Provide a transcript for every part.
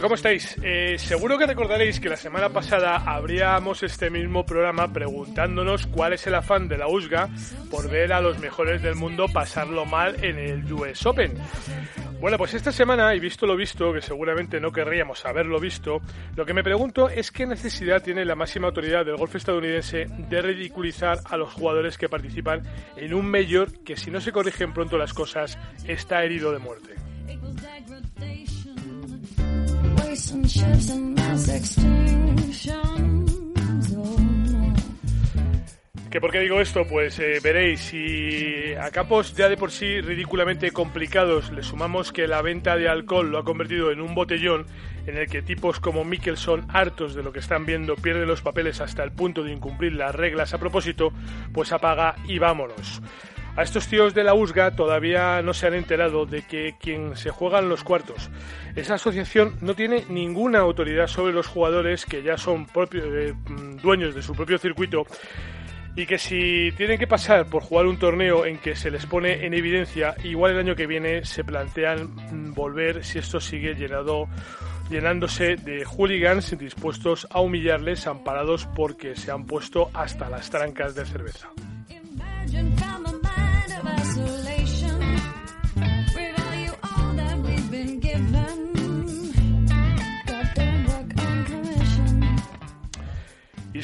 ¿Cómo estáis? Eh, seguro que recordaréis que la semana pasada abríamos este mismo programa preguntándonos cuál es el afán de la USGA por ver a los mejores del mundo pasarlo mal en el US Open. Bueno, pues esta semana, y visto lo visto, que seguramente no querríamos haberlo visto, lo que me pregunto es qué necesidad tiene la máxima autoridad del golf estadounidense de ridiculizar a los jugadores que participan en un mayor que si no se corrigen pronto las cosas está herido de muerte. ¿Que ¿Por qué digo esto? Pues eh, veréis, si a campos ya de por sí ridículamente complicados le sumamos que la venta de alcohol lo ha convertido en un botellón en el que tipos como Mickelson, hartos de lo que están viendo, pierden los papeles hasta el punto de incumplir las reglas a propósito, pues apaga y vámonos. A estos tíos de la USGA todavía no se han enterado de que quien se juega en los cuartos, esa asociación no tiene ninguna autoridad sobre los jugadores que ya son eh, dueños de su propio circuito y que si tienen que pasar por jugar un torneo en que se les pone en evidencia, igual el año que viene se plantean volver si esto sigue llenado llenándose de hooligans dispuestos a humillarles amparados porque se han puesto hasta las trancas de cerveza.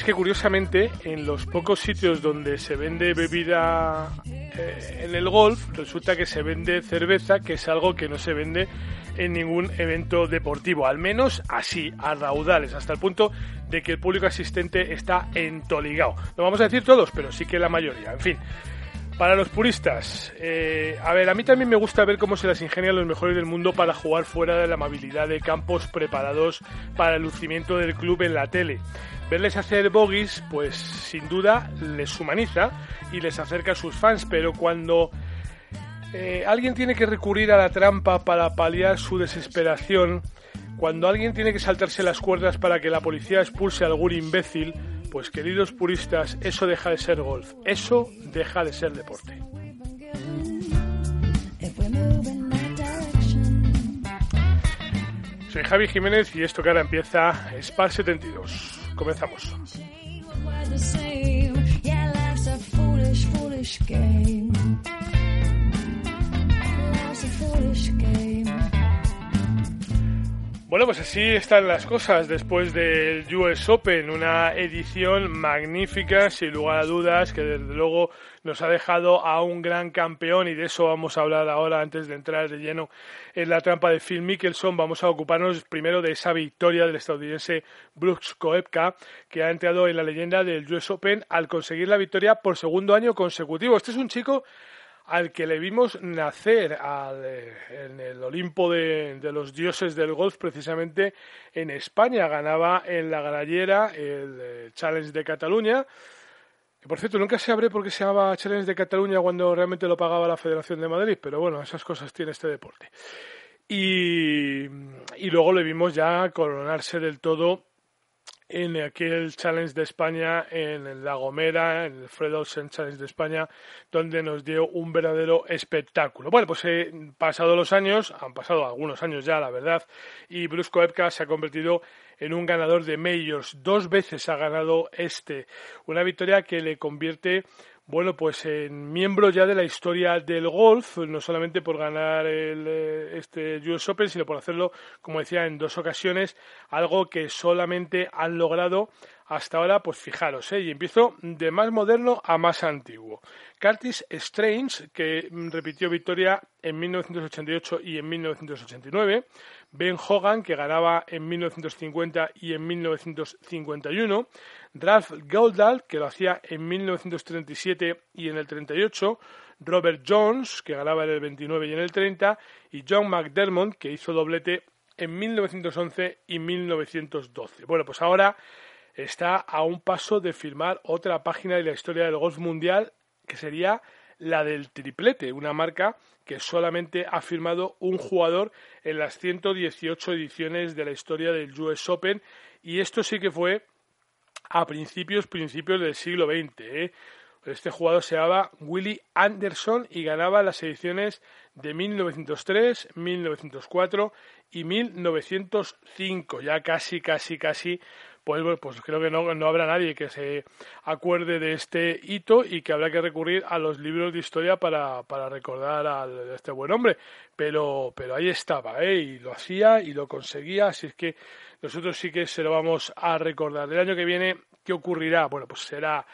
Es que curiosamente, en los pocos sitios donde se vende bebida eh, en el golf, resulta que se vende cerveza, que es algo que no se vende en ningún evento deportivo, al menos así, a raudales, hasta el punto de que el público asistente está entoligado. No vamos a decir todos, pero sí que la mayoría. En fin, para los puristas, eh, a ver, a mí también me gusta ver cómo se las ingenian los mejores del mundo para jugar fuera de la amabilidad de campos preparados para el lucimiento del club en la tele. Verles hacer bogies, pues sin duda les humaniza y les acerca a sus fans, pero cuando eh, alguien tiene que recurrir a la trampa para paliar su desesperación, cuando alguien tiene que saltarse las cuerdas para que la policía expulse a algún imbécil, pues queridos puristas, eso deja de ser golf, eso deja de ser deporte. Soy Javi Jiménez y esto que ahora empieza Spar 72. Comenzamos. Bueno, pues así están las cosas después del US Open, una edición magnífica, sin lugar a dudas, que desde luego nos ha dejado a un gran campeón y de eso vamos a hablar ahora antes de entrar de lleno en la trampa de Phil Mickelson. Vamos a ocuparnos primero de esa victoria del estadounidense Brooks Koepka, que ha entrado en la leyenda del US Open al conseguir la victoria por segundo año consecutivo. Este es un chico al que le vimos nacer eh, en el Olimpo de, los dioses del golf, precisamente en España. Ganaba en la Garallera el eh, Challenge de Cataluña. Que por cierto, nunca se abre porque se llamaba Challenge de Cataluña cuando realmente lo pagaba la Federación de Madrid, pero bueno, esas cosas tiene este deporte. Y luego le vimos ya coronarse del todo en aquel Challenge de España en La Gomera, en el Fred Olsen Challenge de España, donde nos dio un verdadero espectáculo. Bueno, pues eh, pasado los años, han pasado algunos años ya, la verdad, y Brusco Epka se ha convertido en un ganador de majors. Dos veces ha ganado este, una victoria que le convierte bueno, pues en miembro ya de la historia del golf, no solamente por ganar el, eh, este US Open, sino por hacerlo, como decía, en dos ocasiones, algo que solamente han logrado hasta ahora, pues fijaros, ¿eh? y empiezo de más moderno a más antiguo. Curtis Strange, que repitió victoria en 1988 y en 1989. Ben Hogan, que ganaba en 1950 y en 1951. Ralph Goldal, que lo hacía en 1937 y en el 38. Robert Jones, que ganaba en el 29 y en el 30. Y John McDermott, que hizo doblete en 1911 y 1912. Bueno, pues ahora está a un paso de firmar otra página de la historia del golf mundial, que sería la del triplete, una marca que solamente ha firmado un jugador en las 118 ediciones de la historia del US Open y esto sí que fue a principios principios del siglo XX. ¿eh? Este jugador se llamaba Willy Anderson y ganaba las ediciones de 1903, 1904 y 1905. Ya casi, casi, casi, pues, pues creo que no, no habrá nadie que se acuerde de este hito y que habrá que recurrir a los libros de historia para, para recordar a este buen hombre. Pero, pero ahí estaba, ¿eh? y lo hacía y lo conseguía, así es que nosotros sí que se lo vamos a recordar. El año que viene, ¿qué ocurrirá? Bueno, pues será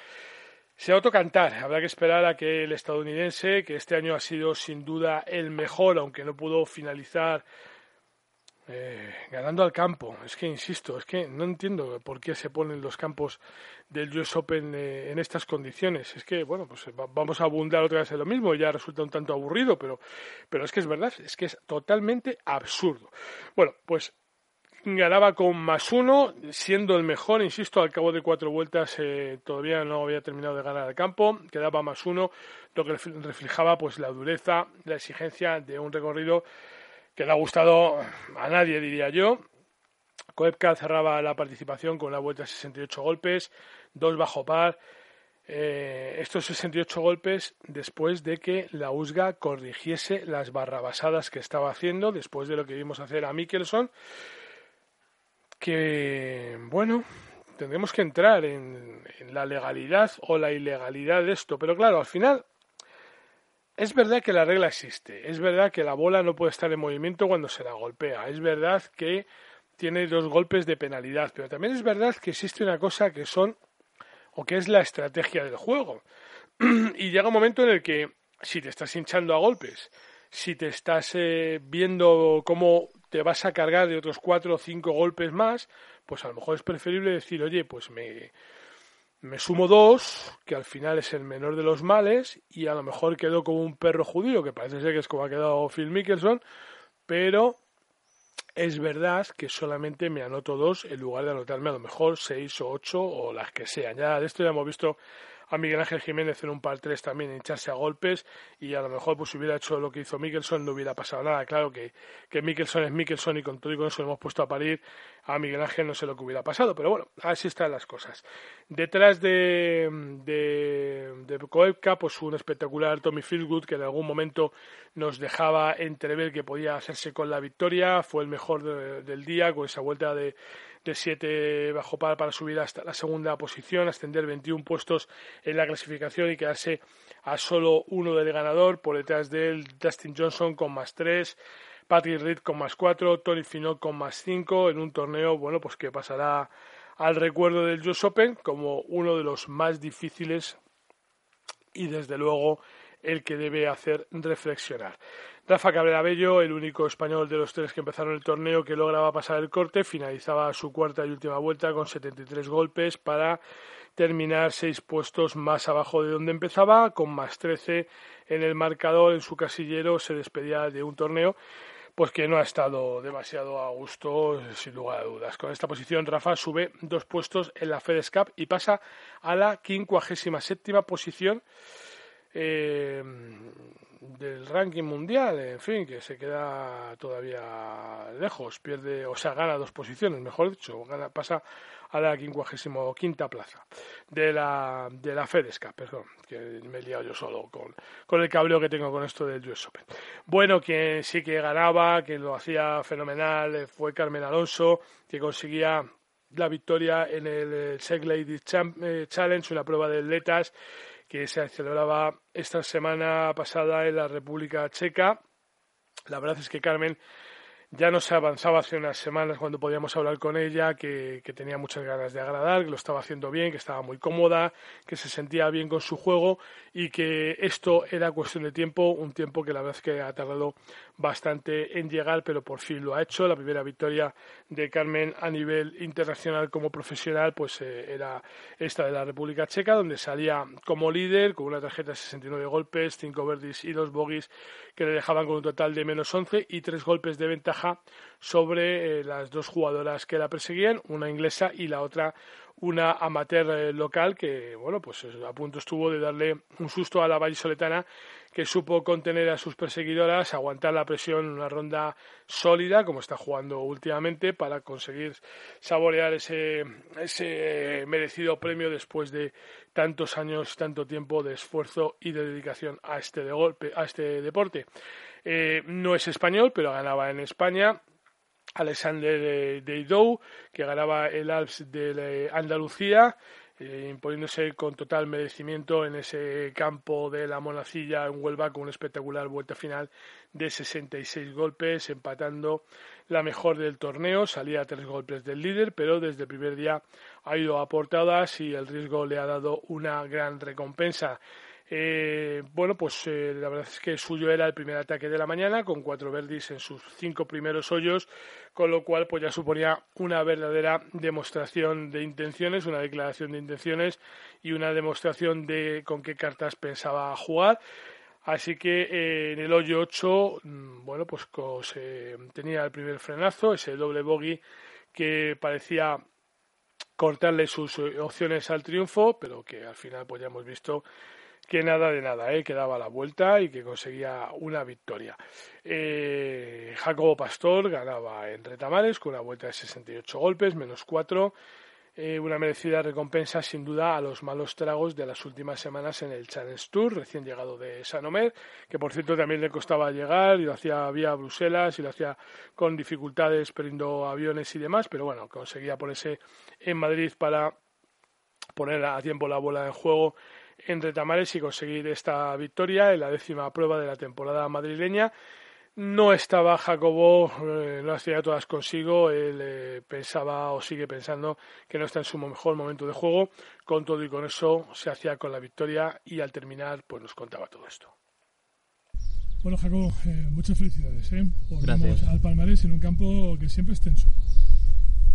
se autocantar. Habrá que esperar a que el estadounidense, que este año ha sido sin duda el mejor, aunque no pudo finalizar eh, ganando al campo. Es que, insisto, es que no entiendo por qué se ponen los campos del US Open eh, en estas condiciones. Es que, bueno, pues vamos a abundar otra vez en lo mismo, ya resulta un tanto aburrido, pero, pero es que es verdad, es que es totalmente absurdo. Bueno, pues ganaba con más uno, siendo el mejor, insisto, al cabo de cuatro vueltas eh, todavía no había terminado de ganar el campo, quedaba más uno, lo que reflejaba pues la dureza, la exigencia de un recorrido que le ha gustado a nadie, diría yo. Koepka cerraba la participación con una vuelta de 68 golpes, dos bajo par. Eh, estos 68 golpes después de que la USGA corrigiese las barrabasadas que estaba haciendo, después de lo que vimos hacer a Mickelson que, bueno, tendremos que entrar en, la legalidad o la ilegalidad de esto. Pero claro, al final es verdad que la regla existe, es verdad que la bola no puede estar en movimiento cuando se la golpea, es verdad que tiene dos golpes de penalidad, pero también es verdad que existe una cosa que son o que es la estrategia del juego. y llega un momento en el que si te estás hinchando a golpes, si te estás eh, viendo cómo te vas a cargar de otros cuatro o cinco golpes más, pues a lo mejor es preferible decir, oye, pues me, me sumo dos, que al final es el menor de los males, y a lo mejor quedo como un perro judío, que parece ser que es como ha quedado Phil Mickelson, pero es verdad que solamente me anoto dos en lugar de anotarme a lo mejor seis o ocho o las que sean. Ya de esto ya hemos visto a Miguel Ángel Jiménez en un par tres también hincharse a golpes y a lo mejor pues hubiera hecho lo que hizo Mickelson no hubiera pasado nada. Claro que, que Mickelson es Mickelson y con todo y con eso lo hemos puesto a parir a Miguel Ángel no sé lo que hubiera pasado, pero bueno, así están las cosas. Detrás de, de, de pues un espectacular Tommy Fieldgood que en algún momento nos dejaba entrever que podía hacerse con la victoria, fue el mejor del día con esa vuelta de de 7 bajo par para subir hasta la segunda posición, ascender 21 puestos en la clasificación y quedarse a solo uno del ganador, por detrás de él Dustin Johnson con más 3, Patrick Reed con más 4, Tony Finot con más 5, en un torneo, bueno, pues que pasará al recuerdo del US Open como uno de los más difíciles y desde luego el que debe hacer reflexionar. Rafa Cabrera Bello, el único español de los tres que empezaron el torneo que lograba pasar el corte, finalizaba su cuarta y última vuelta con 73 golpes para terminar seis puestos más abajo de donde empezaba, con más 13 en el marcador, en su casillero, se despedía de un torneo pues que no ha estado demasiado a gusto, sin lugar a dudas. Con esta posición, Rafa sube dos puestos en la FedEx Cup y pasa a la séptima posición eh, del ranking mundial, en fin, que se queda todavía lejos, pierde, o sea, gana dos posiciones, mejor dicho, gana, pasa a la quinta plaza de la, de la FedEsca, perdón, que me he liado yo solo con, con el cabreo que tengo con esto del US Open. Bueno, quien sí que ganaba, que lo hacía fenomenal, eh, fue Carmen Alonso, que conseguía la victoria en el Seg Ladies eh, Challenge, una prueba de atletas que se celebraba esta semana pasada en la República Checa. La verdad es que Carmen ya no se avanzaba hace unas semanas cuando podíamos hablar con ella, que, tenía muchas ganas de agradar, que lo estaba haciendo bien, que estaba muy cómoda, que se sentía bien con su juego y que esto era cuestión de tiempo, un tiempo que la verdad es que ha tardado bastante en llegar, pero por fin lo ha hecho. La primera victoria de Carmen a nivel internacional como profesional, pues eh, era esta de la República Checa, donde salía como líder con una tarjeta de 69 golpes, 5 verdis y 2 bogies que le dejaban con un total de menos 11 y 3 golpes de ventaja sobre eh, las dos jugadoras que la perseguían, una inglesa y la otra una amateur eh, local que, bueno, pues a punto estuvo de darle un susto a la vallisoletana que supo contener a sus perseguidoras, aguantar la presión en una ronda sólida, como está jugando últimamente, para conseguir saborear ese, ese merecido premio después de tantos años, tanto tiempo de esfuerzo y de dedicación a este, de golpe, a este deporte. Eh, no es español, pero ganaba en España. Alexander Deidou, que ganaba el Alps de Andalucía, eh, imponiéndose con total merecimiento en ese campo de la Monacilla en Huelva con una espectacular vuelta final de 66 golpes, empatando la mejor del torneo. Salía a tres golpes del líder, pero desde el primer día ha ido a portadas y el riesgo le ha dado una gran recompensa. Eh, bueno, pues eh, la verdad es que suyo era el primer ataque de la mañana con cuatro verdis en sus cinco primeros hoyos, con lo cual pues ya suponía una verdadera demostración de intenciones, una declaración de intenciones y una demostración de con qué cartas pensaba jugar. Así que eh, en el hoyo 8, mm, bueno, pues tenía el primer frenazo, ese doble bogey que parecía cortarle sus opciones al triunfo, pero que al final pues ya hemos visto que nada de nada, ¿eh? que daba la vuelta y que conseguía una victoria. Eh, Jacobo Pastor ganaba en Retamares con una vuelta de 68 golpes, menos 4. Eh, una merecida recompensa sin duda a los malos tragos de las últimas semanas en el Challenge Tour, recién llegado de Sanomer, que por cierto también le costaba llegar y lo hacía vía Bruselas y lo hacía con dificultades perdiendo aviones y demás, pero bueno, conseguía ponerse en Madrid para poner a tiempo la bola en juego entre Tamares y conseguir esta victoria en la décima prueba de la temporada madrileña. No estaba Jacobo, eh, no las tenía todas consigo, él eh, pensaba o sigue pensando que no está en su mejor momento de juego, con todo y con eso se hacía con la victoria y al terminar pues nos contaba todo esto. Bueno Jacobo, eh, muchas felicidades, ¿eh? Gracias. al palmarés en un campo que siempre es tenso.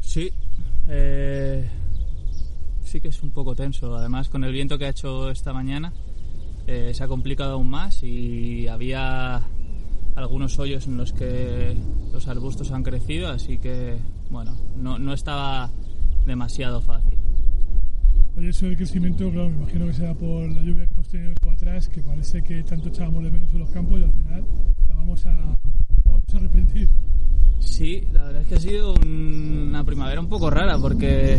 Sí, eh, sí que es un poco tenso. Además, con el viento que ha hecho esta mañana, eh, se ha complicado aún más y había algunos hoyos en los que los arbustos han crecido, así que, bueno, no, no estaba demasiado fácil. Oye, eso del crecimiento, claro, me imagino que será por la lluvia que hemos tenido atrás, que parece que tanto echábamos de menos en los campos y al final la vamos a, vamos a arrepentir. Sí, la verdad es que ha sido una primavera un poco rara porque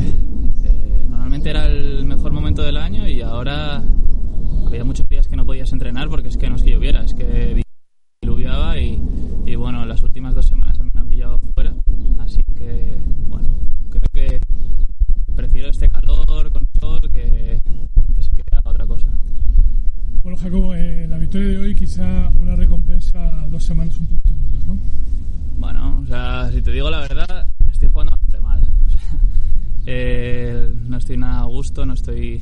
normalmente era el mejor momento del año y ahora había muchos días que no podías entrenar porque es que no es que lloviera, es que diluviaba y, y bueno, las últimas dos semanas a me han pillado fuera, así que bueno, creo que prefiero este calor con sol que antes que otra cosa. Bueno, Jacobo, eh, la victoria de hoy quizá una recompensa dos semanas un poquito duras, ¿no? Bueno, o sea, si te digo la verdad, estoy jugando bastante mal. O sea, eh, no estoy nada a gusto, no estoy,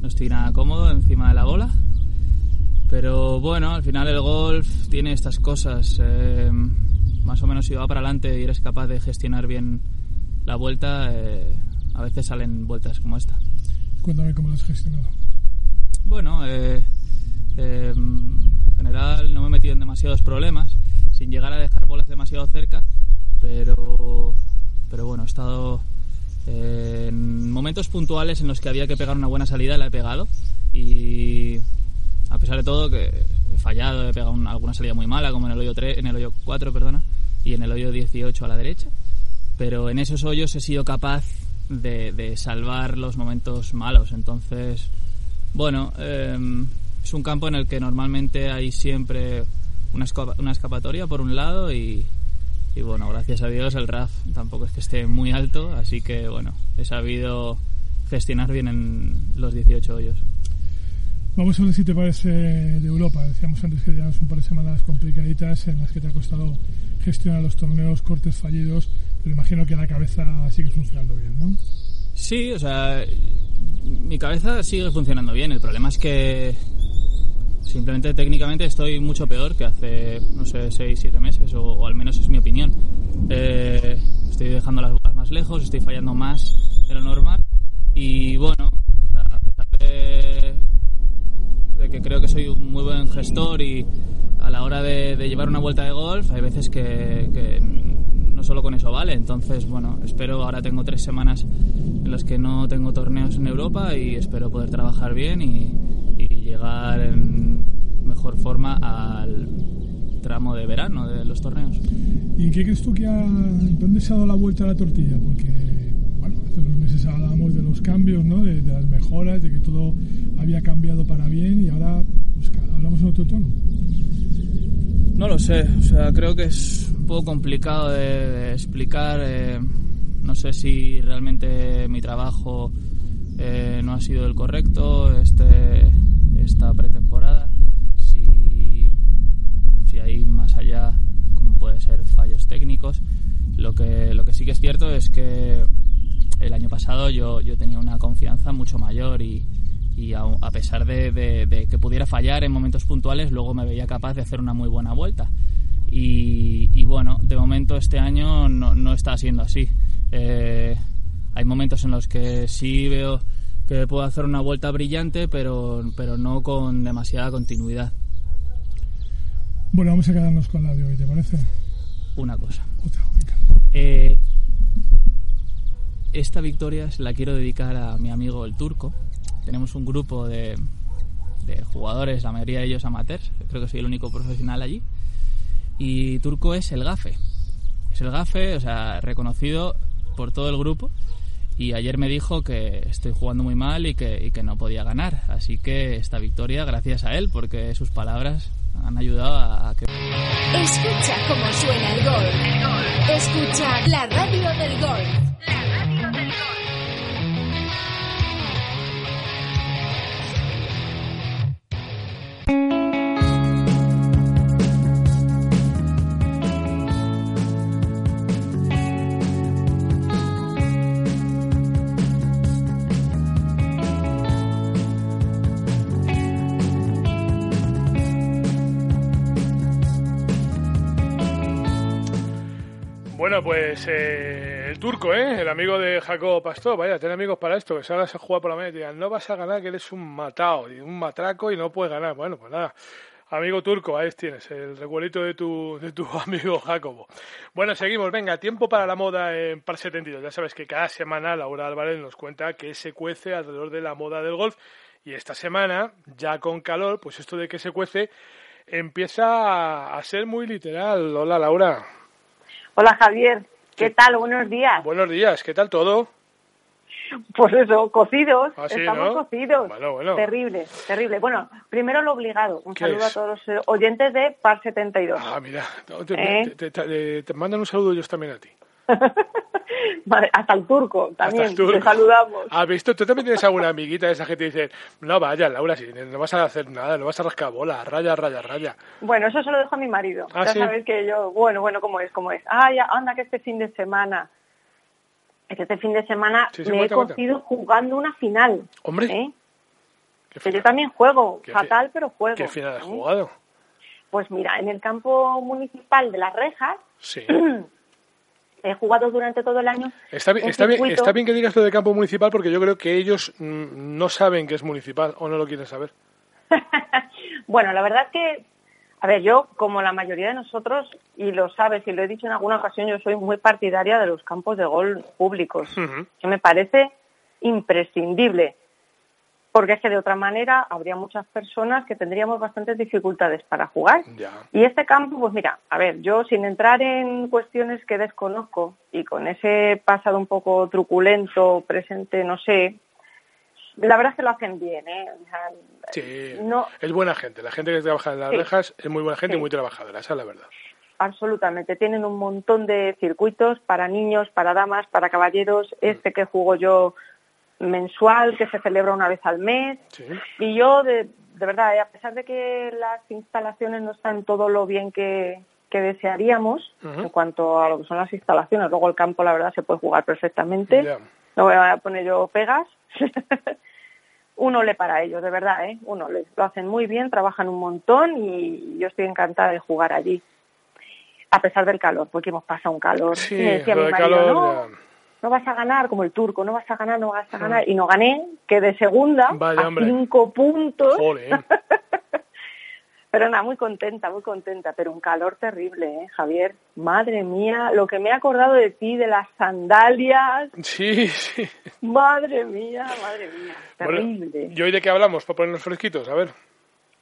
no estoy nada cómodo encima de la bola. Pero bueno, al final el golf tiene estas cosas. Eh, más o menos si va para adelante y eres capaz de gestionar bien la vuelta, eh, a veces salen vueltas como esta. Cuéntame cómo lo has gestionado. Bueno, en general no me he metido en demasiados problemas, sin llegar a dejar bolas demasiado cerca, pero, pero bueno, he estado en momentos puntuales en los que había que pegar una buena salida la he pegado. Y a pesar de todo que he fallado, he pegado alguna salida muy mala como en el hoyo 3, en el hoyo 4, perdona, y en el hoyo 18 a la derecha, pero en esos hoyos he sido capaz de, salvar los momentos malos, entonces bueno, em, es un campo en el que normalmente hay siempre una, una escapatoria por un lado y, y bueno, gracias a Dios el RAF tampoco es que esté muy alto, así que bueno, he sabido gestionar bien en los 18 hoyos. Vamos a ver si te parece de Europa. Decíamos antes que llevamos un par de semanas complicaditas en las que te ha costado gestionar los torneos, cortes fallidos, pero imagino que la cabeza sigue funcionando bien, ¿no? Sí, o sea, mi cabeza sigue funcionando bien. El problema es que Simplemente técnicamente estoy mucho peor que hace, no sé, 6, 7 meses, o, al menos es mi opinión. Eh, estoy dejando las bolas más lejos, estoy fallando más de lo normal. Y bueno, a pesar de, que creo que soy un muy buen gestor y a la hora de, llevar una vuelta de golf hay veces que, no, solo con eso vale. Entonces, bueno, espero, ahora tengo tres semanas en las que no tengo torneos en Europa y espero poder trabajar bien y, llegar en mejor forma al tramo de verano de los torneos. ¿Y qué crees tú que ha, dónde se ha dado la vuelta a la tortilla? Porque, bueno, hace unos meses hablábamos de los cambios, ¿no? de, las mejoras, de que todo había cambiado para bien y ahora pues, hablamos en otro tono. No lo sé, o sea, creo que es un poco complicado de, explicar. Eh, no sé si realmente mi trabajo eh, no ha sido el correcto este, esta pretemporada. Como puede ser fallos técnicos. Lo que, lo que sí que es cierto es que el año pasado yo, yo tenía una confianza mucho mayor y, y a, pesar de, que pudiera fallar en momentos puntuales, luego me veía capaz de hacer una muy buena vuelta. Y, bueno, de momento este año no, está siendo así. Eh, hay momentos en los que sí veo que puedo hacer una vuelta brillante, pero, pero no con demasiada continuidad. Bueno, vamos a quedarnos con la de hoy, ¿te parece? Una cosa. Eh, esta victoria la quiero dedicar a mi amigo el turco, tenemos un grupo de, jugadores, la mayoría de ellos amateurs, creo que soy el único profesional allí. Y Turco es el gafe. Es el gafe, o sea, reconocido por todo el grupo. Y ayer me dijo que estoy jugando muy mal y que, no podía ganar. Así que esta victoria, gracias a él, porque sus palabras han ayudado a, que... Escucha cómo suena el gol. Escucha la radio del gol. Eh, el turco, ¿eh? el amigo de Jacobo Pastor, vaya, ten amigos para esto, que salgas a jugar por la media te digan, no vas a ganar, que eres un matado, un matraco y no puedes ganar. Bueno, pues nada, amigo turco, ahí tienes, el recuerito de tu, de tu amigo Jacobo. Bueno, seguimos, venga, tiempo para la moda en Par 72. Ya sabes que cada semana Laura Álvarez nos cuenta que se cuece alrededor de la moda del golf y esta semana, ya con calor, pues esto de que se cuece empieza a ser muy literal. Hola Laura. Hola Javier, ¿qué, tal? Buenos días. Buenos días, ¿qué tal todo? Pues eso, cocidos, ah, estamos cocidos. Bueno, bueno. Terrible, terrible. Bueno, primero lo obligado. Un saludo a todos los oyentes de Par 72. Ah, mira, ¿Eh? te mandan un saludo ellos también a ti. hasta el turco también, te saludamos. ¿Has visto? Tú también tienes alguna amiguita de esa que te dice, no vaya, Laura, si no vas a hacer nada, no vas a rascar bola, raya, raya, raya. Bueno, eso se lo dejo a mi marido. ¿Ah, ya sabes que yo, bueno, bueno, ¿cómo es? ¿Cómo es? Ah, ya, anda que este fin de semana, este fin de semana me he cogido jugando una final. Hombre. ¿eh? Que yo también juego, fatal, pero juego. ¿Qué final has ¿eh? jugado? Pues mira, en el campo municipal de Las Rejas, sí. he jugado durante todo el año. Está bien, está, bien, está bien que digas lo de campo municipal porque yo creo que ellos mm, no saben que es municipal o no lo quieren saber. bueno, la verdad es que, a ver, yo como la mayoría de nosotros, y lo sabes y lo he dicho en alguna ocasión, yo soy muy partidaria de los campos de gol públicos, que me parece imprescindible porque es que de otra manera habría muchas personas que tendríamos bastantes dificultades para jugar. Y este campo, pues mira, a ver, yo sin entrar en cuestiones que desconozco y con ese pasado un poco truculento, presente, no sé, la verdad es que lo hacen bien, ¿eh? sí, es buena gente. La gente que trabaja en las rejas es muy buena gente y muy trabajadora, esa es la verdad. Absolutamente. Tienen un montón de circuitos para niños, para damas, para caballeros. Este que juego yo mensual que se celebra una vez al mes. Y yo, de, de verdad, eh, a pesar de que las instalaciones no están todo lo bien que, que desearíamos en cuanto a lo que son las instalaciones, luego el campo, la verdad, se puede jugar perfectamente. No voy a poner yo pegas. uno le para ellos, de verdad, ¿eh? Uno le, lo hacen muy bien, trabajan un montón y yo estoy encantada de jugar allí. A pesar del calor, porque hemos pasado un calor. Sí, calor, no vas a ganar como el turco, no vas a ganar, no vas a ganar. Y no gané, que de segunda a cinco puntos. Pero nada, muy contenta, muy contenta, pero un calor terrible, ¿eh, Javier? Madre mía, lo que me he acordado de ti, de las sandalias. Sí, sí. Madre mía, madre mía, terrible. ¿Y hoy de qué hablamos para ponernos fresquitos? A ver.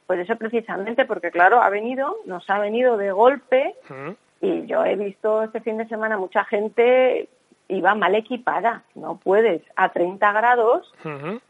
Pues eso precisamente, porque claro, ha venido, nos ha venido de golpe y yo he visto este fin de semana mucha gente iba mal equipada. No puedes a 30 grados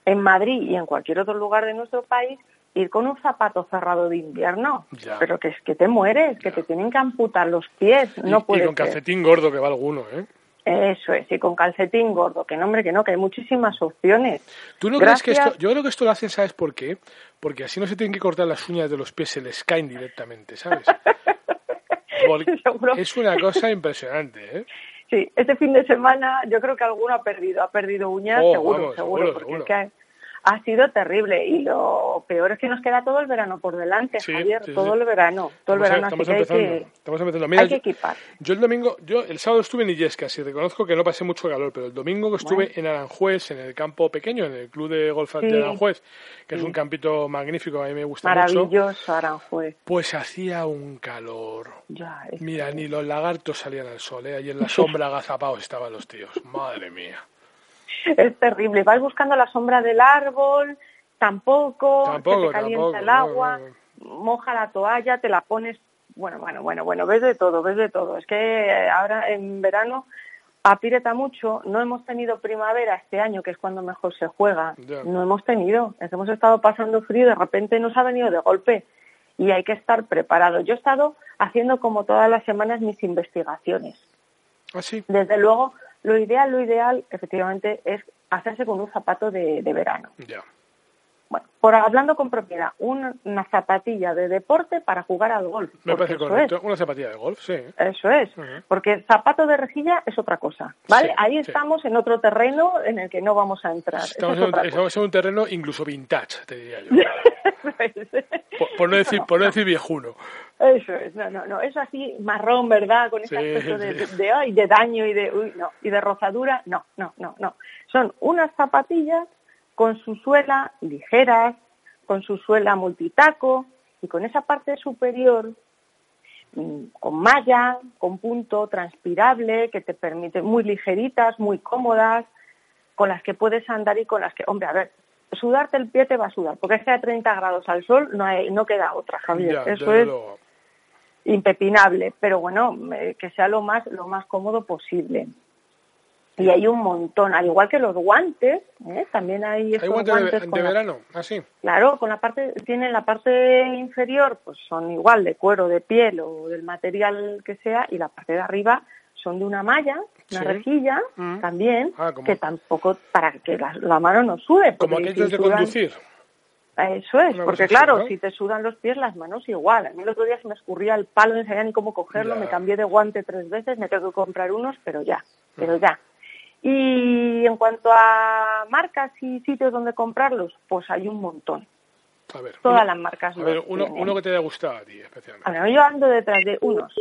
en Madrid y en cualquier otro lugar de nuestro país ir con un zapato cerrado de invierno. Pero que es que te mueres, que te tienen que amputar los pies. No y, y con calcetín gordo que va alguno, ¿eh? Eso es, y con calcetín gordo, que no, hombre, que no, que hay muchísimas opciones. ¿Tú no crees que esto, yo creo que esto lo hacen, ¿sabes por qué? Porque así no se tienen que cortar las uñas de los pies, se les caen directamente, ¿sabes? es una cosa impresionante, ¿eh? Sí, este fin de semana yo creo que alguno ha perdido, ha perdido uñas, oh, seguro, seguro, porque Es que ha sido terrible y lo peor es que nos queda todo el verano por delante, Javier, todo el verano, todo el verano, estamos así empezando, que hay que, estamos empezando. Mira, hay que equipar. Yo, el domingo, yo el sábado estuve en Illescas y reconozco que no pasé mucho calor, pero el domingo que estuve en Aranjuez, en el campo pequeño, en el club de golf de Aranjuez, que es un campito magnífico, a mí me gusta Maravilloso, mucho. Maravilloso Aranjuez. Pues hacía un calor. Ya, Mira, ni los lagartos salían al sol, ¿eh? Allí en la sombra agazapados estaban los tíos. Madre mía. Es terrible. Vas buscando la sombra del árbol, tampoco, tampoco se te calienta tampoco, el agua, no, no. moja la toalla, te la pones, bueno, bueno, bueno, bueno, ves de todo, ves de todo. Es que ahora en verano apireta mucho, no hemos tenido primavera este año, que es cuando mejor se juega, no hemos tenido, es que hemos estado pasando frío y de repente nos ha venido de golpe y hay que estar preparado. Yo he estado haciendo como todas las semanas mis investigaciones. ¿Ah, sí? Desde luego, lo ideal, lo ideal, efectivamente, es hacerse con un zapato de, verano. Bueno, por hablando con propiedad, una, una zapatilla de deporte para jugar al golf. Me parece correcto. Una zapatilla de golf, sí. es, eso es, porque zapato de rejilla es otra cosa, ¿vale? Sí, Ahí sí. estamos en otro terreno en el que no vamos a entrar. Estamos, es en, un, estamos en un terreno incluso vintage, te diría yo. Por, por no decir, por no decir viejuno. Eso es, no, no, no, eso así marrón, ¿verdad? Con ese Sí, aspecto de, de, de, ay, de daño y de, uy, no, y de rozadura, no, no, no, no. Son unas zapatillas con su suela ligeras, con su suela multitaco y con esa parte superior mm, con malla, con punto transpirable, que te permite muy ligeritas, muy cómodas, con las que puedes andar y con las que, hombre, a ver, sudarte el pie te va a sudar, porque es que a 30 grados al sol no, hay, no queda otra, Javier. Ya, Eso es luego. impepinable, pero bueno, eh, que sea lo más, lo más cómodo posible. Y hay un montón, al igual que los guantes, ¿eh? también hay estos ¿Hay guantes de, guantes de con la- verano? ¿Ah, sí? Claro, con la parte, tienen la parte inferior, pues son igual de cuero, de piel o del material que sea, y la parte de arriba son de una malla, una Sí. rejilla, Mm. también, Ah, que tampoco, para que la, la mano no sude. Como aquellos si de conducir. Eso es, Una porque así, claro, ¿no? si te sudan los pies, las manos igual. A mí el otro día se me escurría el palo, no sabía ni cómo cogerlo, Ya. me cambié de guante tres veces, me tengo que comprar unos, pero ya, pero ya. Y en cuanto a marcas y sitios donde comprarlos, pues hay un montón. A ver. Todas uno- las marcas A ver, uno, que te haya gustado a ti, especialmente. A ver, yo ando detrás de unos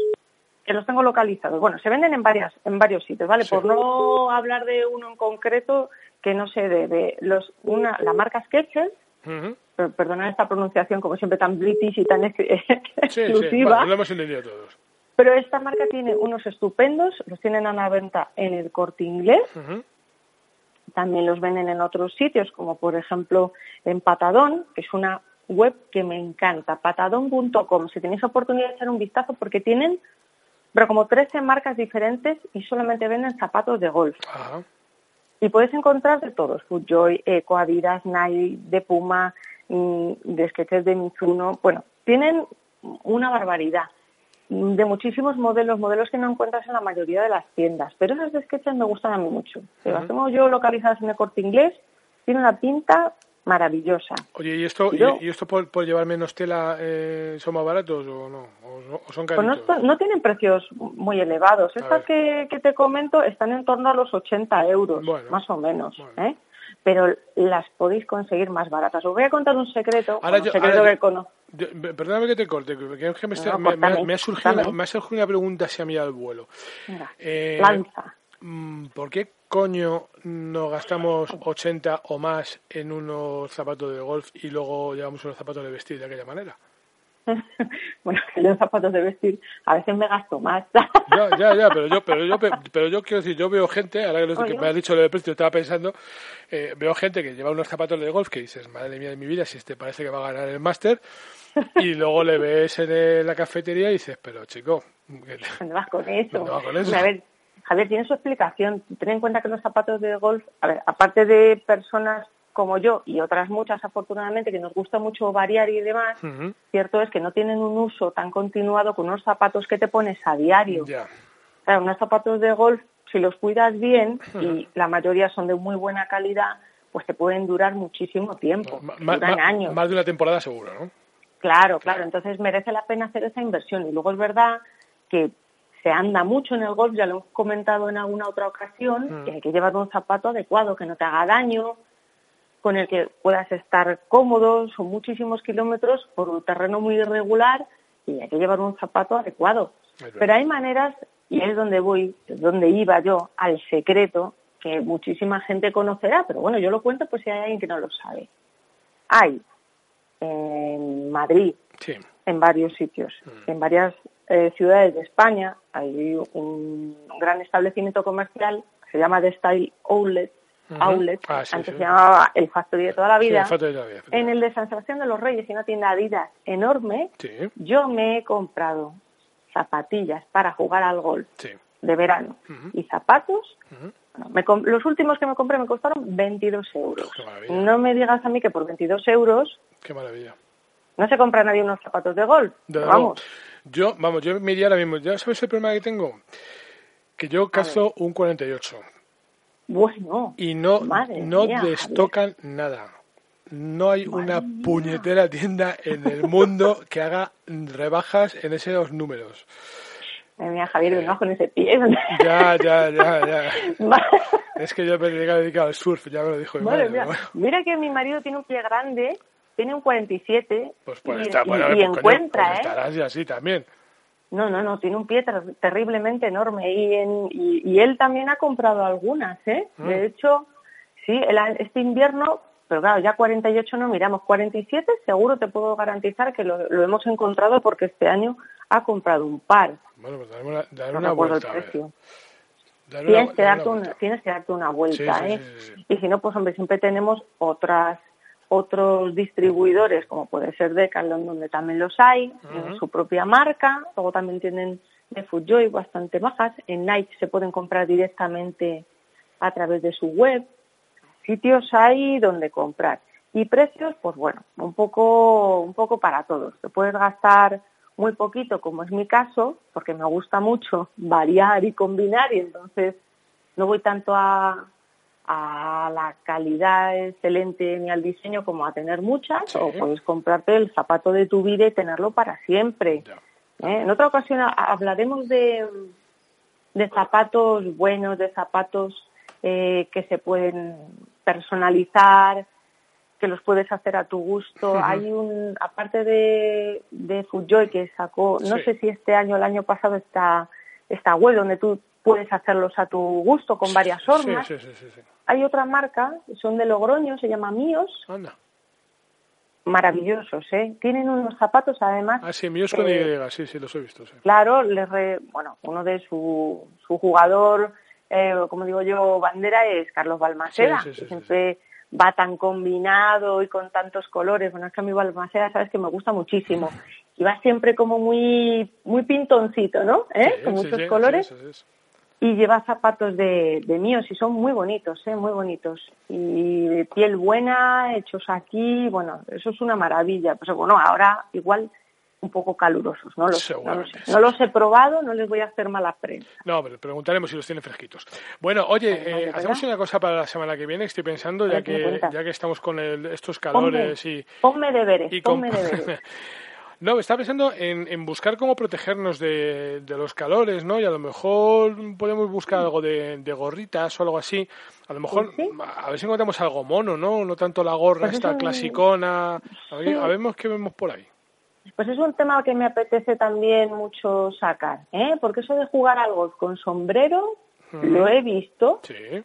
que los tengo localizados. Bueno, se venden en varias en varios sitios, ¿vale? Sí. Por no hablar de uno en concreto que no sé de, de los una la marca Skechers, per- perdonad esta pronunciación como siempre tan british y tan ex- Sí, sí, exclusiva, bueno, lo hemos entendido todos. Pero esta marca tiene unos estupendos, los tienen a la venta en el Corte Inglés, también los venden en otros sitios, como por ejemplo en Patadón, que es una web que me encanta, patadón.com. Si tenéis oportunidad de echar un vistazo, porque tienen, pero como 13 marcas diferentes y solamente venden zapatos de golf. Y puedes encontrar de todos, Footjoy, Eco, Adidas, Nike, de Puma, mm, de Skechers, de Mizuno. Bueno, tienen una barbaridad de muchísimos modelos, modelos que no encuentras en la mayoría de las tiendas. Pero esas de Skechers me gustan a mí mucho. Si las tengo yo localizadas en el corte inglés, tiene una pinta maravillosa. Oye, ¿y esto, Yo- y, esto por, por llevar menos tela eh, son más baratos o no? ¿O, o son Pues caritos? no, no tienen precios muy elevados. Estas que, que te comento están en torno a los 80 euros, Bueno. más o menos. Bueno. ¿eh? Pero las podéis conseguir más baratas. Os voy a contar un secreto, Ahora un yo- secreto ahora que yo- conozco. Yo- pe- Perdóname que te corte, que es que me, está- No, me- me- córtame, me ha surgido una, me ha surgido una pregunta así a mí al vuelo. Venga, Eh, lanza. mm, ¿Por qué coño nos gastamos 80 o más en unos zapatos de golf y luego llevamos unos zapatos de vestir de aquella manera? bueno, yo en zapatos de vestir a veces me gasto más. ya, ya, ya, pero yo, pero yo, pero yo quiero decir, yo veo gente, ahora que, me has dicho lo del precio, estaba pensando, eh, veo gente que lleva unos zapatos de golf que dices, madre mía de mi vida, si este parece que va a ganar el máster, y luego le ves en la cafetería y dices, pero chico, ¿dónde vas con eso? A ver, Javier, tiene su explicación. Ten en cuenta que los zapatos de golf, a ver, aparte de personas como yo y otras muchas afortunadamente que nos gusta mucho variar y demás, cierto es que no tienen un uso tan continuado con unos zapatos que te pones a diario. Claro, unos zapatos de golf, si los cuidas bien, y la mayoría son de muy buena calidad, pues te pueden durar muchísimo tiempo, duran años. Más de una temporada seguro, ¿no? Claro, claro, entonces merece la pena hacer esa inversión. Y luego es verdad que se anda mucho en el golf, ya lo hemos comentado en alguna otra ocasión, que hay que llevar un zapato adecuado, que no te haga daño, con el que puedas estar cómodo, son muchísimos kilómetros por un terreno muy irregular y hay que llevar un zapato adecuado. Pero hay maneras, y es donde voy, es donde iba yo, al secreto, que muchísima gente conocerá, pero bueno, yo lo cuento pues si hay alguien que no lo sabe. Hay en Madrid, en varios sitios, mm. en varias eh, ciudades de España, hay un gran establecimiento comercial, se llama The Style Outlet, outlet, ah, antes se llamaba el Factory de toda la vida, en el de San Sebastián de los Reyes, en una tienda Adidas enorme, yo me he comprado zapatillas para jugar al golf de verano y zapatos. los últimos que me compré me costaron 22 euros. No me digas a mí que por 22 euros... Qué maravilla. No se compra nadie unos zapatos de golf. vamos. Yo, vamos, yo me iría ahora mismo. ¿Ya sabes el problema que tengo? Que yo caso un 48. Bueno. Y no, no destocan nada. No hay una puñetera tienda en el mundo que haga rebajas en esos números. Madre mía, Javier, un ojo en ese pie. Ya, ya, ya, ya. es que yo me he dedicado al surf, ya me lo dijo mi madre. Mira que mi marido tiene un pie grande, tiene un 47 pues, pues y, y, pues encuentra, pues ¿eh? estarás y así también. No, no, no, tiene un pie terriblemente enorme y, en, y, él también ha comprado algunas, ¿eh? Mm. De hecho, sí, este invierno, pero claro, ya 48 no miramos, 47 seguro te puedo garantizar que lo, hemos encontrado porque este año ha comprado un par. Bueno, pues darle una, vuelta. tienes, que darte una, tienes que darte una vuelta, ¿eh? y si no, pues hombre, siempre tenemos otras otros distribuidores, como puede ser Decathlon, donde también los hay, en su propia marca, luego también tienen de Foodjoy bastante bajas, en Nike se pueden comprar directamente a través de su web, sitios hay donde comprar. Y precios, pues bueno, un poco, un poco para todos. Te puedes gastar muy poquito, como es mi caso, porque me gusta mucho variar y combinar y entonces no voy tanto a, a la calidad excelente ni al diseño como a tener muchas, o puedes comprarte el zapato de tu vida y tenerlo para siempre. ¿Eh? En otra ocasión hablaremos de, de zapatos buenos, de zapatos eh, que se pueden personalizar, que los puedes hacer a tu gusto. Hay un, aparte de, de Fujoy que sacó, no sé si este año o el año pasado está esta web donde tú puedes hacerlos a tu gusto con varias formas. Hay otra marca, son de Logroño, se llama Míos. Maravillosos, ¿eh? Tienen unos zapatos además. Ah, sí, Míos con Y, sí, sí, los he visto. Claro, les bueno, uno de su, su jugador, eh, como digo yo, bandera es Carlos Balmaceda, que siempre va tan combinado y con tantos colores. Bueno, es que a mí Balmaceda, sabes que me gusta muchísimo. Y va siempre como muy, muy pintoncito, ¿no? ¿Eh? con muchos colores y lleva zapatos de, de míos y son muy bonitos, ¿eh? muy bonitos. Y de piel buena, hechos aquí, bueno, eso es una maravilla. Pues bueno, ahora igual un poco calurosos, no los, no, los, he probado, no les voy a hacer mala prensa. No, pero preguntaremos si los tienen fresquitos. Bueno, oye, eh, hacemos una cosa para la semana que viene, estoy pensando, ya que, ya que estamos con estos calores y... Ponme deberes, y ponme deberes. No, estaba pensando en, buscar cómo protegernos de, los calores, ¿no? Y a lo mejor podemos buscar algo de, gorritas o algo así. A lo mejor, a ver si encontramos algo mono, ¿no? No tanto la gorra pues esta clasicona. A ver, qué vemos por ahí. Pues es un tema que me apetece también mucho sacar, ¿eh? Porque eso de jugar al golf con sombrero, lo he visto. Sí.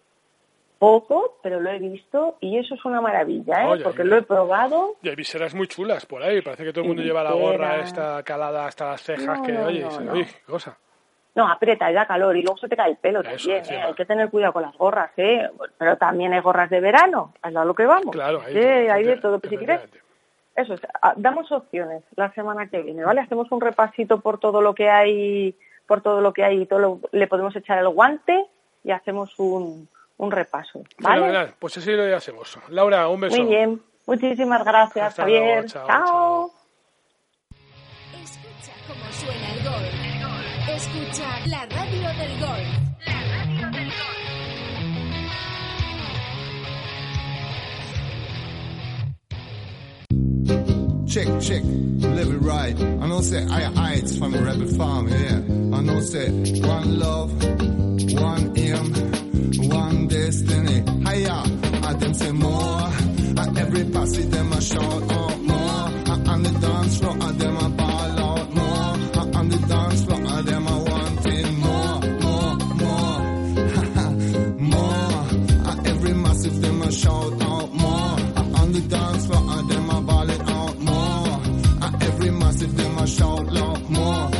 Poco, pero lo he visto y eso es una maravilla, ¿eh? porque lo he probado. Y hay viseras muy chulas por ahí, parece que todo el mundo lleva la gorra esta calada hasta las cejas, que oye, qué cosa. No, aprieta, da calor y luego se te cae el pelo también. ¿eh? Hay que tener cuidado con las gorras, ¿eh? Pero también hay gorras de verano, es a lo que vamos. Claro, hay, hay de todo. si quieres, eso, ah, damos opciones la semana que viene, ¿vale? Hacemos un repasito por todo lo que hay, por todo lo que hay y todo le podemos echar el guante y hacemos un, un repaso, ¿vale? pues así lo hacemos. Laura, un beso. Muy bien, muchísimas gracias, Javier. chao. chao. Escucha cómo suena el gol. Escucha la radio del gol. La radio del gol. Check, check, live it right. I know say I heights from a rebel farm, yeah. I know say one love, one aim, one destiny. Higher, I them say more. At every passage them a shout out more. On the dance floor, I them a ball out more. I On the dance floor, I them a wanting more, more, more, more. At every massive them a shout out more. I On the dance floor, I them a ball it out more. At every massive them a shout out more.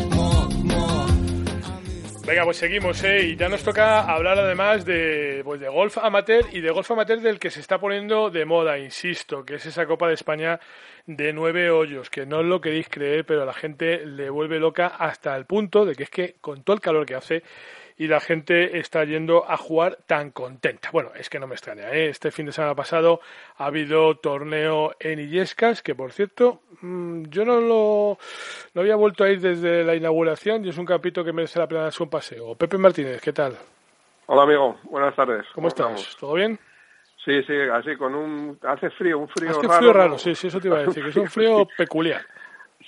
Venga, pues seguimos, ¿eh? Y ya nos toca hablar además de, pues de golf amateur y de golf amateur del que se está poniendo de moda, insisto, que es esa Copa de España de nueve hoyos, que no os lo queréis creer, pero a la gente le vuelve loca hasta el punto de que es que con todo el calor que hace y la gente está yendo a jugar tan contenta. Bueno, es que no me extraña, ¿eh? Este fin de semana pasado ha habido torneo en Illescas, que por cierto, mm, yo no lo no había vuelto a ir desde la inauguración y es un capítulo que merece la pena darse un paseo. Pepe Martínez, ¿qué tal? Hola amigo, buenas tardes. ¿Cómo, estás? ¿Todo bien? Sí, sí, así con un... Hace frío, un frío Hace raro. frío raro, sí, sí, eso te iba a decir, que es un frío peculiar.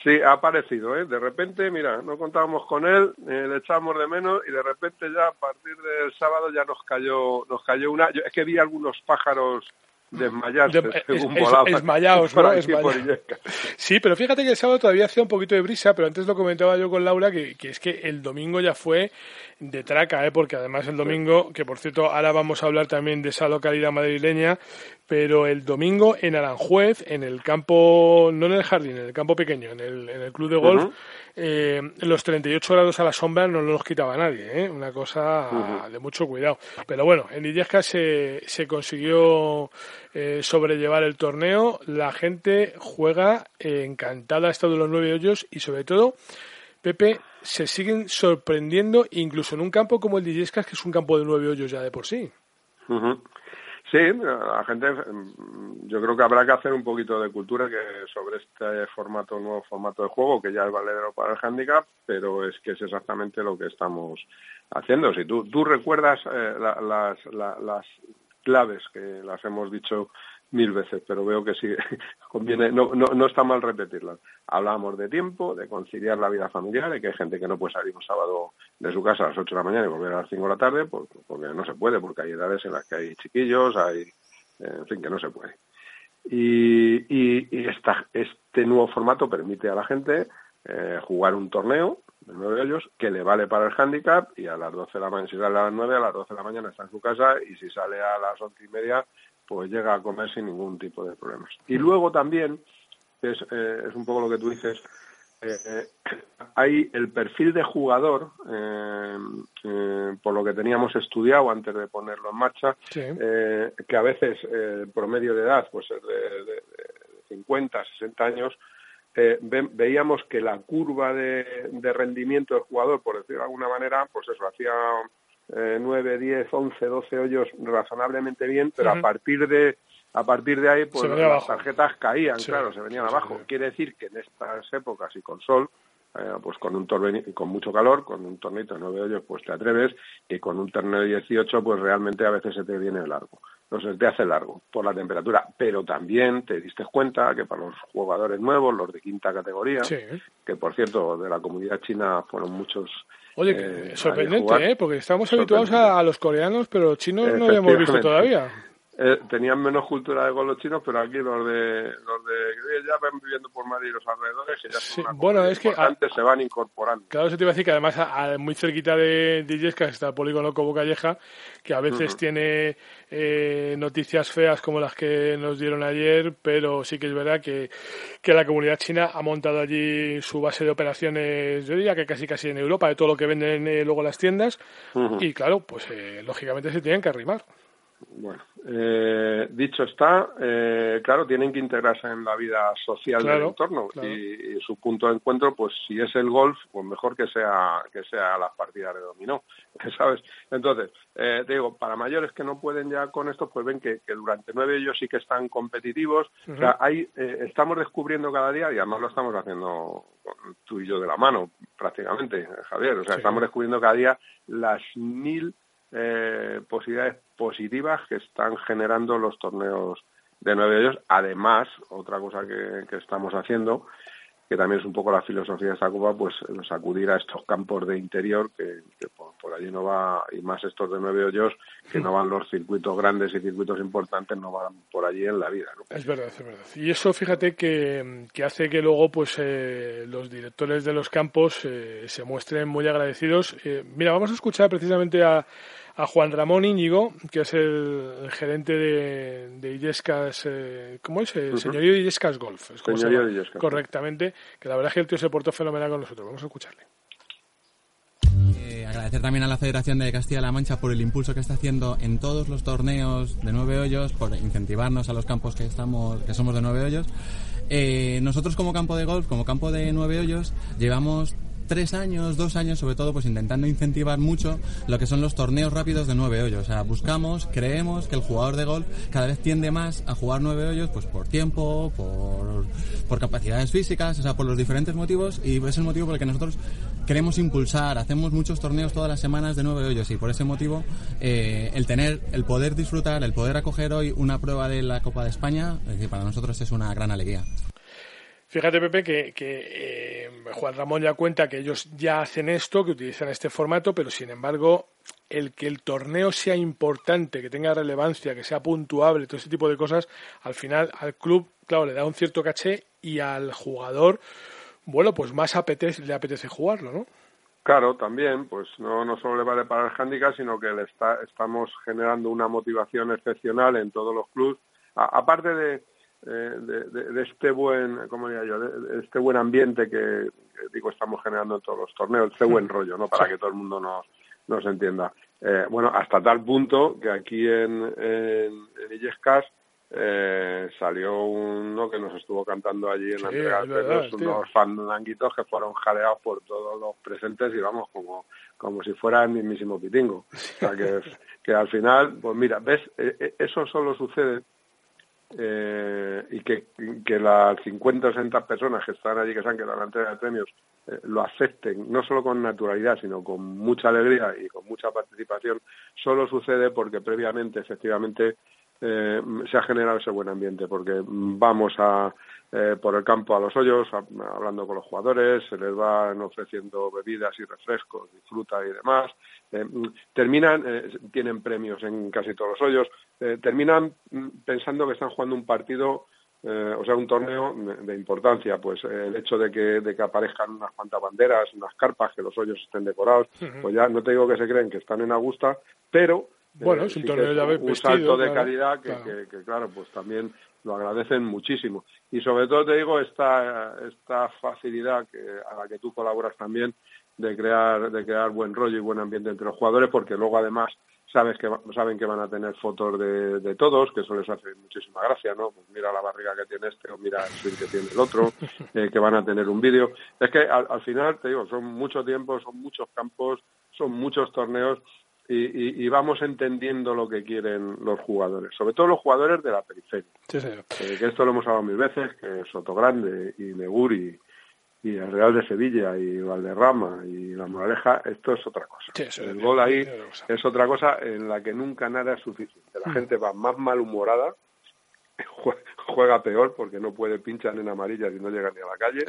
Sí, ha aparecido, ¿eh? De repente, mira, no contábamos con él, eh, le echábamos de menos y de repente ya a partir del sábado ya nos cayó, nos cayó una... Yo, es que vi algunos pájaros desmayarse De- según es- volaban ¿no? Sí, pero fíjate que el sábado todavía hacía un poquito de brisa, pero antes lo comentaba yo con Laura, que, que es que el domingo ya fue de traca, ¿eh? porque además el domingo, que por cierto ahora vamos a hablar también de esa localidad madrileña, pero el domingo en Aranjuez, en el campo, no en el jardín, en el campo pequeño, en el, en el club de golf, Ujú. eh, los 38 grados a la sombra no los quitaba nadie, ¿eh? una cosa de mucho cuidado. Pero bueno, en Illescas se, se consiguió eh, sobrellevar el torneo, la gente juega encantada hasta de los nueve hoyos y sobre todo, Pepe, se siguen sorprendiendo incluso en un campo como el Illescas, que es un campo de nueve hoyos ya de por sí. Sí, la gente, mm, yo creo que habrá que hacer un poquito de cultura que sobre este formato, nuevo formato de juego, que ya es valedero para el handicap, pero es que es exactamente lo que estamos haciendo. Si tú, tú recuerdas eh, la- las, la- las claves que las hemos dicho mil veces, pero veo que sí conviene, no, no, no está mal repetirlas. Hablábamos de tiempo, de conciliar la vida familiar, de que hay gente que no puede salir un sábado de su casa a las 8 de la mañana y volver a las 5 de la tarde, por- porque no se puede, porque hay edades en las que hay chiquillos, hay, eh, en fin, que no se puede. Y, y, y esta, este nuevo formato permite a la gente eh, jugar un torneo de nueve hoyos que le vale para el handicap y a las 12 de la mañana, si sale a las 9, a las 12 de la mañana está en su casa y si sale a las once y media, pues llega a comer sin ningún tipo de problemas. Y luego también, que es, eh, es un poco lo que tú dices, eh, eh, hay el perfil de jugador, eh, eh, por lo que teníamos estudiado antes de ponerlo en marcha, Sí. eh, que a veces eh, el promedio de edad pues es de, de- de 50, 60 años, eh, ve- veíamos que la curva de, de rendimiento del jugador, por decirlo de alguna manera, pues eso, hacía eh, 9, 10, 11, 12 hoyos razonablemente bien, pero Ujú. a partir de a partir de ahí pues las abajo. tarjetas caían, Sí, claro, se venían sí, abajo. sí. Quiere decir que en estas épocas y con sol, eh, pues con un torneo con mucho calor, con un torneito de 9 hoyos, pues te atreves, y con un torneo de 18, pues realmente a veces se te viene largo. No se te hace largo por la temperatura, pero también te diste cuenta que para los jugadores nuevos, los de quinta categoría, Sí. que por cierto de la comunidad china fueron muchos. Oye, eh, sorprendente. ¿eh? Porque estamos habituados a, a los coreanos, pero chinos no habíamos visto todavía. Eh, tenían menos cultura de gol los chinos, pero aquí los de los de ya van viviendo por Madrid y los alrededores, que ya sí, bueno, es que antes se van incorporando. Claro, eso te iba a decir que además muy cerquita de, de está el polígono Cobo Calleja, que a veces tiene eh, noticias feas como las que nos dieron ayer, pero sí que es verdad que, que la comunidad china ha montado allí su base de operaciones, yo diría que casi casi en Europa, de todo lo que venden eh, luego las tiendas, y claro, pues lógicamente se tienen que arrimar. Bueno, eh, dicho está, eh, claro, tienen que integrarse en la vida social del entorno y, su punto de encuentro, pues si es el golf, pues mejor que sea que sea las partidas de dominó, ¿sabes? Entonces, eh, te digo, para mayores que no pueden ya con esto, pues ven que, durante nueve ellos sí que están competitivos. O sea, hay, estamos descubriendo cada día y además lo estamos haciendo tú y yo de la mano, prácticamente, Javier. O sea, estamos descubriendo cada día las mil eh, posibilidades positivas que están generando los torneos de nueve de ellos. Además, otra cosa que, estamos haciendo que también es un poco la filosofía de esta Copa, pues acudir a estos campos de interior que, por, allí no va, y más estos de nueve hoyos, que no van los circuitos grandes y circuitos importantes, no van por allí en la vida. Es verdad, es verdad. Y eso fíjate que, que hace que luego pues eh, los directores de los campos eh, se muestren muy agradecidos. Eh, mira, vamos a escuchar precisamente a a Juan Ramón Íñigo, que es el, gerente de, de Illescas, eh, ¿cómo es? El señorío de Illescas Golf. Es señorío de Illescas. Correctamente, que la verdad es que el tío se portó fenomenal con nosotros. Vamos a escucharle. Eh, agradecer también a la Federación de Castilla-La Mancha por el impulso que está haciendo en todos los torneos de nueve hoyos, por incentivarnos a los campos que estamos, que somos de nueve hoyos. Eh, nosotros como campo de golf, como campo de nueve hoyos, llevamos tres años, dos años, sobre todo, pues intentando incentivar mucho lo que son los torneos rápidos de nueve hoyos. O sea, buscamos, creemos que el jugador de golf cada vez tiende más a jugar nueve hoyos, pues por tiempo, por, por capacidades físicas, o sea, por los diferentes motivos, y es el motivo por el que nosotros queremos impulsar, hacemos muchos torneos todas las semanas de nueve hoyos, y por ese motivo, eh, el tener, el poder disfrutar, el poder acoger hoy una prueba de la Copa de España, para nosotros es una gran alegría. Fíjate, Pepe, que, eh, Juan Ramón ya cuenta que ellos ya hacen esto, que utilizan este formato, pero sin embargo, el que el torneo sea importante, que tenga relevancia, que sea puntuable, todo ese tipo de cosas, al final al club, claro, le da un cierto caché y al jugador, bueno, pues más apetece, le apetece jugarlo, ¿no? Claro, también, pues no, no solo le vale para el handicap, sino que le está, estamos generando una motivación excepcional en todos los clubes, aparte de eh, de, este buen, ¿cómo diría yo? De, este buen ambiente que, digo estamos generando en todos los torneos, este buen rollo, ¿no? Para que todo el mundo nos, nos entienda. Eh, bueno, hasta tal punto que aquí en, en, Illescas eh, salió uno que nos estuvo cantando allí en la entrega de unos fandanguitos que fueron jaleados por todos los presentes y vamos, como, como si fuera el mismísimo pitingo. O sea, que, que al final, pues mira, ves, eso solo sucede eh, y que, que las 50 o 60 personas que están allí, que se han quedado entrega de premios, eh, lo acepten, no solo con naturalidad, sino con mucha alegría y con mucha participación, solo sucede porque previamente, efectivamente, eh, se ha generado ese buen ambiente, porque vamos a, eh, por el campo a los hoyos, hablando con los jugadores, se les van ofreciendo bebidas y refrescos y fruta y demás, eh, terminan, tienen premios en casi todos los hoyos, terminan pensando que están jugando un partido o sea, un torneo de, importancia, pues el hecho de que, de que aparezcan unas cuantas banderas, unas carpas, que los hoyos estén decorados, pues ya no te digo que se creen que están en Augusta, pero bueno, es un torneo de un salto de calidad que, que, claro. pues también lo agradecen muchísimo. Y sobre todo te digo esta, esta facilidad que, a la que tú colaboras también de crear, de crear buen rollo y buen ambiente entre los jugadores, porque luego además sabes que saben que van a tener fotos de, de todos, que eso les hace muchísima gracia, ¿no? Pues mira la barriga que tiene este o mira el swing que tiene el otro, eh, que van a tener un vídeo. Es que al, al final, te digo, son mucho tiempo, son muchos campos, son muchos torneos y, vamos entendiendo lo que quieren los jugadores, sobre todo los jugadores de la periferia. Eh, que esto lo hemos hablado mil veces, que Sotogrande y Neguri y el Real de Sevilla y Valderrama y la Moraleja, esto es otra cosa. el gol ahí es otra cosa en la que nunca nada es suficiente. La hmm. gente va más malhumorada, juega peor porque no puede pinchar en amarillas y no llega ni a la calle.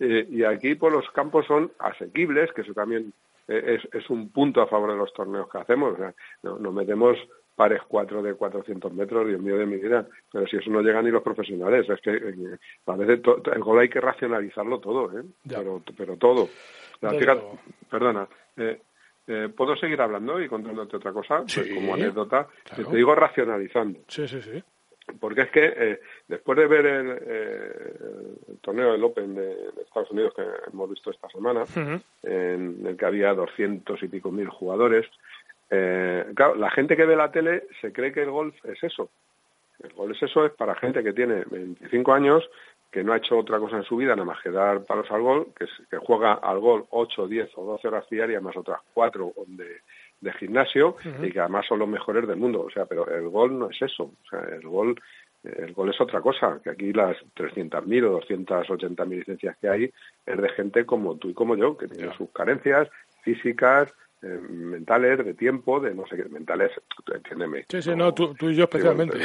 Eh, y aquí por los campos son asequibles, que eso también es, es un punto a favor de los torneos que hacemos. nos metemos pares cuatro de 400 metros, Dios mío de mi vida. Pero si eso no llega ni los profesionales, es que eh, a veces el gol hay que racionalizarlo todo, ¿eh? Pero, pero todo. perdona, eh, eh, ¿puedo seguir hablando y contándote otra cosa? Pues como anécdota, te digo racionalizando. Sí, sí, sí. Porque es que eh, después de ver el, eh, el, torneo del Open de, Estados Unidos que hemos visto esta semana, en el que había doscientos y pico mil jugadores, eh, claro, la gente que ve la tele se cree que el golf es eso. El golf es eso, es para gente que tiene 25 años, que no ha hecho otra cosa en su vida nada más que dar palos al gol, que, que juega al gol 8, 10 o 12 horas diarias más otras 4 de, de gimnasio y que además son los mejores del mundo. O sea, pero el gol no es eso. O sea, el gol el gol es otra cosa, que aquí las 300.000 o 280.000 licencias que hay es de gente como tú y como yo, que tienen sus carencias físicas, eh, mentales, de tiempo, de no sé qué, mentales, entiéndeme. Sí, sí, no, tú, y yo especialmente.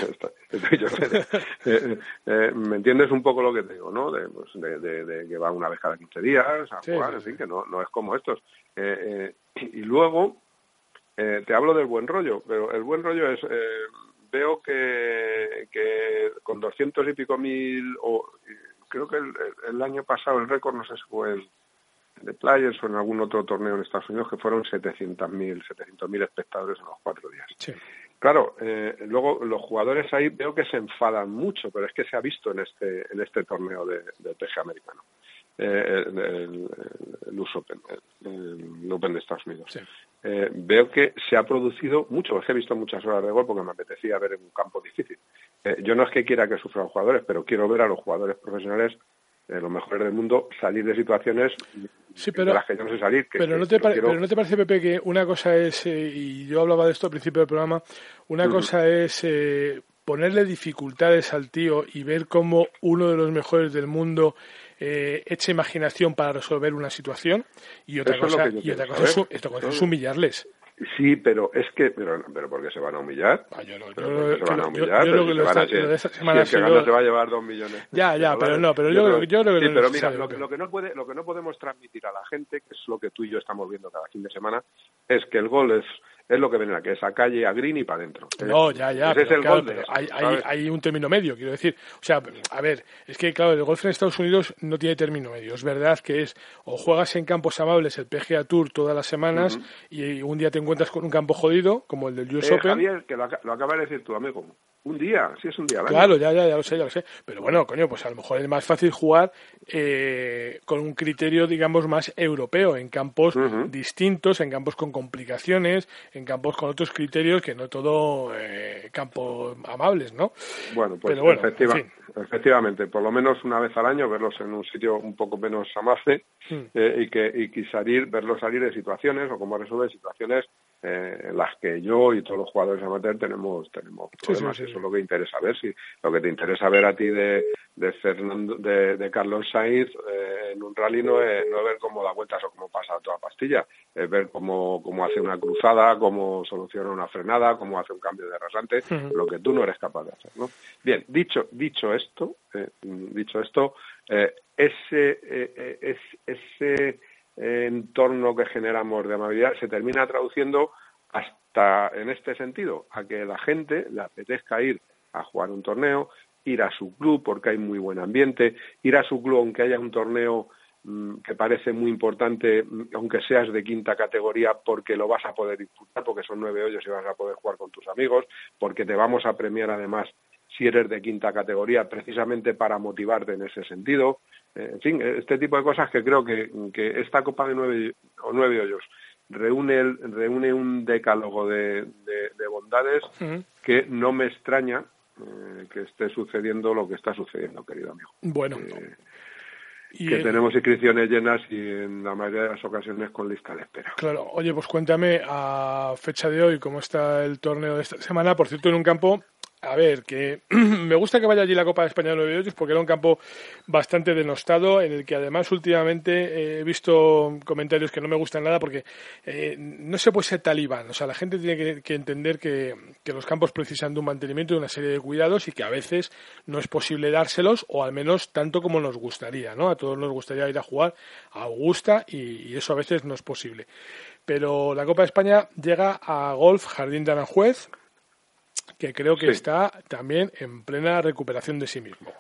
me entiendes un poco lo que te digo, ¿no? De, pues, de, que va una vez cada 15 días a jugar, en que no, no es como estos. Eh, eh, y luego, te hablo del buen rollo, pero el buen rollo es veo que, que con doscientos y pico mil, o creo que el, año pasado el récord, no sé si fue el de Players o en algún otro torneo en Estados Unidos, que fueron 700.000 mil espectadores en los cuatro días. Claro, eh, luego los jugadores ahí veo que se enfadan mucho, pero es que se ha visto en este, en este torneo de, de americano. Eh, el, el, el, US Open, el, Open de Estados Unidos. Eh, veo que se ha producido mucho, es que he visto muchas horas de gol porque me apetecía ver en un campo difícil. Eh, yo no es que quiera que sufran jugadores, pero quiero ver a los jugadores profesionales, los mejores del mundo, salir de situaciones sí, pero, de las que yo no sé salir. pero, no te pero no te parece, Pepe, que una cosa es, y yo hablaba de esto al principio del programa, una cosa es ponerle dificultades al tío y ver cómo uno de los mejores del mundo eh, echa imaginación para resolver una situación y otra cosa, y otra cosa, es, humillarles. Sí, pero es que, pero, pero ¿por qué se van a humillar? Ah, yo no, yo, se van a humillar. Yo, que lo si el se va a llevar dos millones. Ya, ya, pero no, pero yo, yo creo que... Sí, pero mira, lo, lo, que no puede, lo que no podemos transmitir a la gente, que es lo que tú y yo estamos viendo cada fin de semana, es que el gol es es lo que ven aquí, esa calle a green y para adentro. No, ya, ya. es el hay, hay, hay, un término medio, quiero decir. O sea, a ver, es que claro, el golf en Estados Unidos no tiene término medio. Es verdad que es o juegas en campos amables el PGA Tour todas las semanas y un día te encuentras con un campo jodido, como el del US eh, Open. Javier, que lo, lo acaba de decir tu amigo. Un día, sí es un día. Claro, ya, ya, ya lo sé, ya lo sé. Pero bueno, coño, pues a lo mejor es más fácil jugar eh, con un criterio, digamos, más europeo, en campos distintos, en campos con complicaciones, en campos con otros criterios que no todo eh, campos amables, ¿no? Bueno, pues efectivamente, por lo menos una vez al año verlos en un sitio un poco menos amable hmm. eh, y que y salir, verlos salir de situaciones o cómo resolver situaciones eh, en las que yo y todos los jugadores amateur tenemos tenemos problemas. Eso es lo que interesa ver. Si lo que te interesa ver a ti de, de Fernando, de, de Carlos Sainz eh, en un rally no es, no ver cómo da vueltas o cómo pasa toda pastilla, es ver cómo, cómo hace una cruzada, cómo soluciona una frenada, cómo hace un cambio de rasante, lo que tú no eres capaz de hacer. ¿no? Bien, dicho dicho esto, eh, dicho esto, ese es, ese entorno que generamos de amabilidad se termina traduciendo hasta en este sentido, a que la gente le apetezca ir a jugar un torneo, ir a su club porque hay muy buen ambiente, ir a su club aunque haya un torneo mm, que parece muy importante, mm, aunque seas de quinta categoría, porque lo vas a poder disfrutar, porque son nueve hoyos y vas a poder jugar con tus amigos, porque te vamos a premiar además si eres de quinta categoría, precisamente para motivarte en ese sentido. Eh, en fin, este tipo de cosas que creo que, que esta Copa de nueve, o nueve hoyos reúne, reúne un decálogo de, de, bondades que no me extraña eh, que esté sucediendo lo que está sucediendo, querido amigo. Bueno. que tenemos inscripciones llenas y en la mayoría de las ocasiones con lista de espera. Claro, oye, pues cuéntame a fecha de hoy cómo está el torneo de esta semana. Por cierto, en un campo a ver, que me gusta que vaya allí la Copa de España de Nueve Hoyos porque era un campo bastante denostado en el que además últimamente he visto comentarios que no me gustan nada porque eh, no se puede ser talibán. O sea, la gente tiene que, entender que, los campos precisan de un mantenimiento y una serie de cuidados y que a veces no es posible dárselos o al menos tanto como nos gustaría, ¿no? A todos nos gustaría ir a jugar a Augusta y, y eso a veces no es posible. Pero la Copa de España llega a Golf Jardín de Aranjuez que creo que está también en plena recuperación de sí mismo.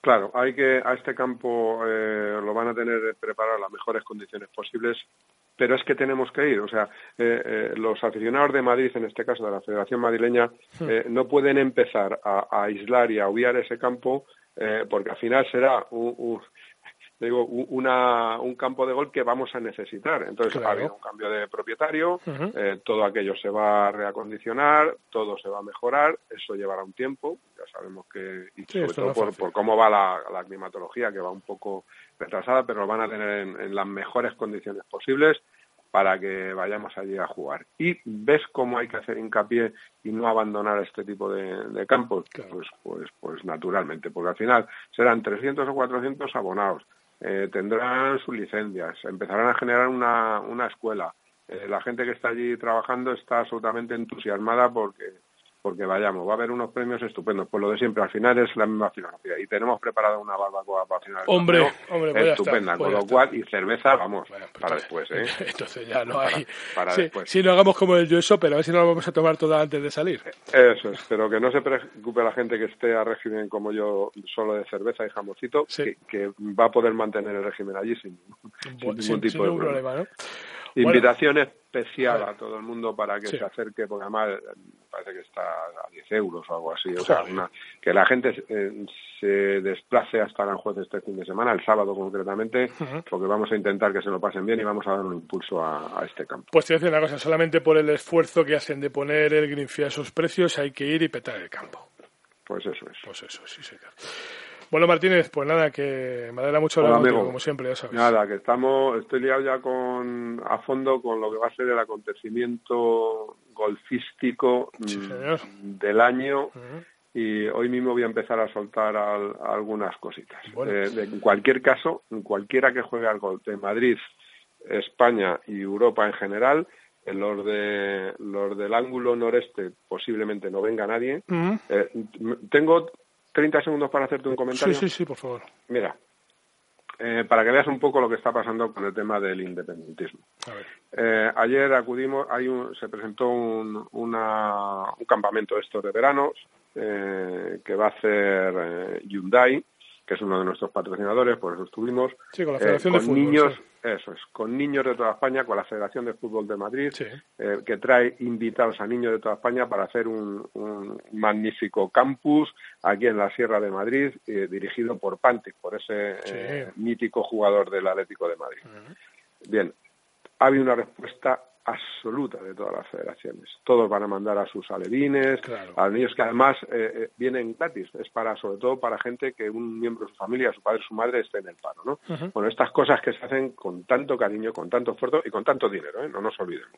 Claro, hay que a este campo eh, lo van a tener preparado en las mejores condiciones posibles, pero es que tenemos que ir. O sea, eh, eh, los aficionados de Madrid, en este caso de la Federación Madrileña, no pueden empezar a, aislar y a obviar ese campo porque al final será un, digo, una, un campo de gol que vamos a necesitar. Entonces ha habido un cambio de propietario, eh, todo aquello se va a reacondicionar, todo se va a mejorar, eso llevará un tiempo, ya sabemos que, y sobre todo por, cómo va la, climatología, que va un poco retrasada, pero lo van a tener en, las mejores condiciones posibles para que vayamos allí a jugar. Y ves cómo hay que hacer hincapié y no abandonar este tipo de, campos, pues, pues, pues naturalmente, porque al final serán 300 o 400 abonados eh, tendrán sus licencias, empezarán a generar una, una escuela. Eh, la gente que está allí trabajando está absolutamente entusiasmada porque porque vayamos, va a haber unos premios estupendos. Pues lo de siempre, al final es la misma filosofía. Y tenemos preparado una barbacoa para final. Hombre, hombre, pues estupenda. Pues con lo cual, y cerveza, vamos, para después, ¿eh? Entonces ya no hay. Para, sí, después. Si no hagamos como el Joe pero a ver si no lo vamos a tomar toda antes de salir. Eso es, pero que no se preocupe la gente que esté a régimen como yo, solo de cerveza y jamoncito, que, va a poder mantener el régimen allí sin, ningún tipo de problema. ¿no? Invitación especial a todo el mundo para que se acerque, porque además parece que está a 10 euros o algo así. O sea, que la gente eh, se desplace hasta Aranjuez este fin de semana, el sábado concretamente, porque vamos a intentar que se lo pasen bien y vamos a dar un impulso a, este campo. Pues te voy a decir una cosa, solamente por el esfuerzo que hacen de poner el Greenfield a esos precios hay que ir y petar el campo. Pues eso es. Pues eso, sí, señor. Bueno, Martínez, pues nada, que me alegra mucho hablar contigo, como siempre, ya sabes. Nada, que estamos, estoy liado ya con, a fondo con lo que va a ser el acontecimiento golfístico mm, del año. Y hoy mismo voy a empezar a soltar algunas cositas. Eh, en cualquier caso, cualquiera que juegue al golf de Madrid, España y Europa en general, en los de los del ángulo noreste posiblemente no venga nadie. Eh, tengo 30 segundos para hacerte un comentario. Sí, sí, sí, por favor. Mira, eh, para que veas un poco lo que está pasando con el tema del independentismo. Eh, ayer acudimos, hay un, se presentó un, una, un campamento de estos de veranos eh, que va a hacer Hyundai, que es uno de nuestros patrocinadores, por eso estuvimos. Sí, con la Federación de Fútbol. Niños, eso es, con niños de toda España, con la Federación de Fútbol de Madrid, eh, que trae invitados a niños de toda España para hacer un, magnífico campus aquí en la Sierra de Madrid, eh, dirigido por Pantic, por ese eh, mítico jugador del Atlético de Madrid. Bien, ha habido una respuesta absoluta de todas las federaciones. Todos van a mandar a sus alevines, a los niños que además eh, eh, vienen gratis. Es para, sobre todo para gente que un miembro de su familia, su padre, su madre, esté en el paro, ¿no? Bueno, estas cosas que se hacen con tanto cariño, con tanto esfuerzo y con tanto dinero, ¿eh? No nos olvidemos.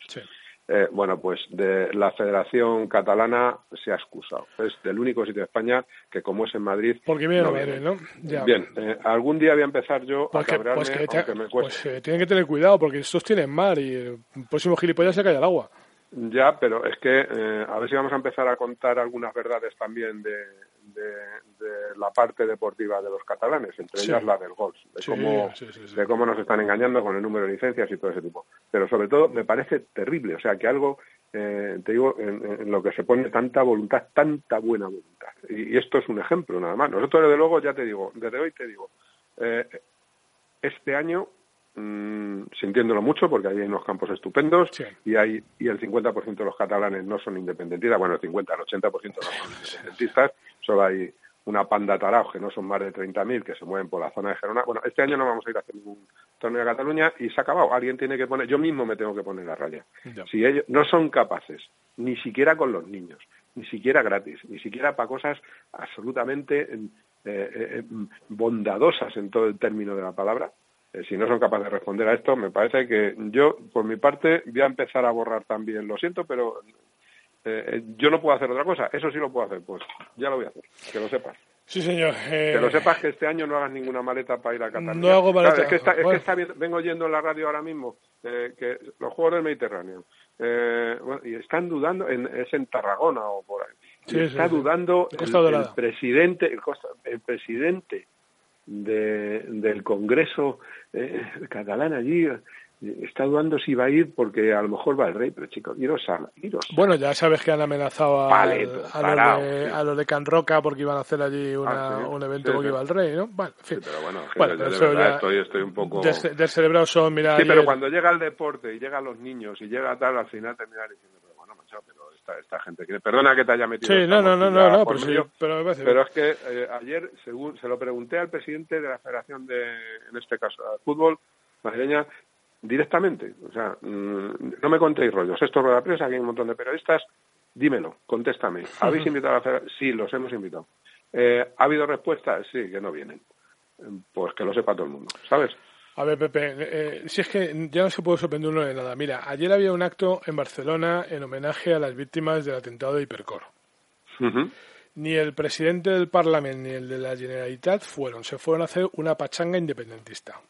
Eh, bueno, pues de la Federación Catalana se ha excusado. Es del único sitio de España que, como es en Madrid. Porque viene no Madrid, ¿no? Bien, eh, algún día voy a empezar yo a cabrearme, pues que me Pues eh, tienen que tener cuidado porque estos tienen mar y el próximo gilipollas se cae al agua. Ya, pero es que a ver si vamos a empezar a contar algunas verdades también de, de, la parte deportiva de los catalanes, entre ellas la del golf, de, cómo, de cómo nos están engañando con el número de licencias y todo ese tipo. Pero sobre todo me parece terrible, o sea, que algo, eh, te digo, en, lo que se pone tanta voluntad, tanta buena voluntad. Y, esto es un ejemplo nada más. Nosotros, desde luego, ya te digo, desde hoy te digo, eh, este año mmm, sintiéndolo mucho porque hay unos campos estupendos y hay y el 50% de los catalanes no son independentistas, bueno, el 50, el 80% no son independentistas, solo hay una panda taraos que no son más de 30.000 que se mueven por la zona de Gerona. Bueno, este año no vamos a ir a hacer ningún torneo de Cataluña y se ha acabado. Alguien tiene que poner, yo mismo me tengo que poner la raya. Si ellos no son capaces, ni siquiera con los niños, ni siquiera gratis, ni siquiera para cosas absolutamente eh, eh, eh, bondadosas en todo el término de la palabra, eh, si no son capaces de responder a esto, me parece que yo, por mi parte, voy a empezar a borrar también. Lo siento, pero eh, eh, yo no puedo hacer otra cosa. Eso sí lo puedo hacer, pues ya lo voy a hacer, que lo sepas. Sí, señor. Que lo sepas que este año no hagas ninguna maleta para ir a Cataluña. No hago maleta. es que, está, es que vengo oyendo en la radio ahora mismo que los Juegos del Mediterráneo y están dudando, en, es en Tarragona o por ahí. está dudando el, presidente, el, el presidente de, del Congreso eh, catalán allí está dudando si va a ir porque a lo mejor va el rey, pero chicos, iros a, iros. Bueno, ya sabes que han amenazado a, a, los de, a, los de, Can Roca porque iban a hacer allí una, ah, un evento porque iba el rey, ¿no? Bueno, en fin. Sí, pero bueno, bueno yo de verdad estoy, estoy un poco... Descerebrados son, mira... Sí, pero cuando llega el deporte y llegan los niños y llega tal, al final termina diciendo, pero bueno, macho, pero esta, esta gente quiere... Perdona que te haya metido... Sí, no, no, no, no, no, pero, sí, pero, me pero es que eh, ayer, según se lo pregunté al presidente de la Federación de, en este caso, de fútbol madrileña, directamente. O sea, mm, no me contéis rollos. Esto es la prensa, aquí hay un montón de periodistas. Dímelo, contéstame. ¿Habéis invitado a hacer? Sí, los hemos invitado. Eh, ¿Ha habido respuestas? Sí, que no vienen. Pues que lo sepa todo el mundo, ¿sabes? A ver, Pepe, eh, si es que ya no se puede sorprender uno de nada. Mira, ayer había un acto en Barcelona en homenaje a las víctimas del atentado de Hipercor. Ni el presidente del Parlamento ni el de la Generalitat fueron. Se fueron a hacer una pachanga independentista.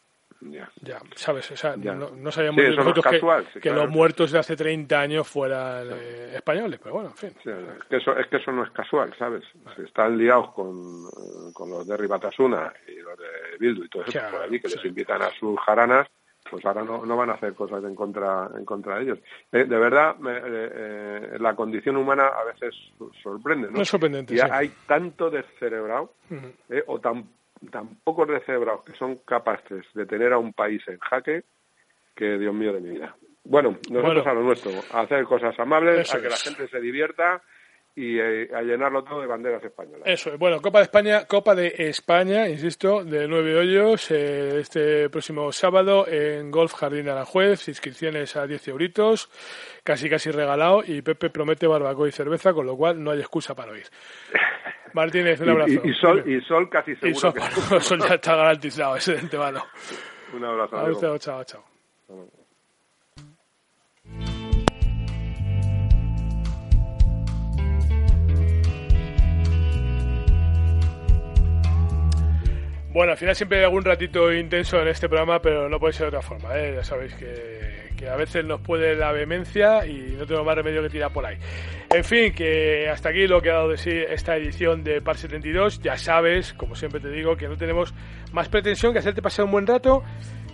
Ya. ya, ¿sabes? O sea, no, no, sabíamos nosotros que, que los muertos de hace 30 años fueran eh, españoles, pero bueno, en fin. es, que eso, es que eso no es casual, ¿sabes? Si están liados con, eh, con los de Ribatasuna y los de Bildu y todo eso por allí, que les invitan a sus jaranas, pues ahora no, no van a hacer cosas en contra, en contra de ellos. Eh, de verdad, la condición humana a veces sorprende, ¿no? Es sorprendente, y hay tanto descerebrado o tan tan pocos descebrados que son capaces de tener a un país en jaque que, Dios mío de mi vida. Bueno, nosotros a lo nuestro, a hacer cosas amables, a que la gente se divierta y eh, a llenarlo todo de banderas españolas. Eso, bueno, Copa de España, Copa de España, insisto, de nueve hoyos, eh, este próximo sábado en Golf Jardín Aranjuez, inscripciones a 10 euritos, casi casi regalado, y Pepe promete barbacoa y cerveza, con lo cual no hay excusa para oír. Martínez, un abrazo. Y, sol, y sol casi seguro. Y sol, que... sol ya está garantizado, ese de antemano. Un abrazo. chao, chao. Bueno, al final siempre hay algún ratito intenso en este programa, pero no puede ser de otra forma. ¿eh? Ya sabéis que, que, a veces nos puede la vehemencia y no tengo más remedio que tirar por ahí. En fin, que hasta aquí lo que ha dado de sí esta edición de Par 72. Ya sabes, como siempre te digo, que no tenemos más pretensión que hacerte pasar un buen rato,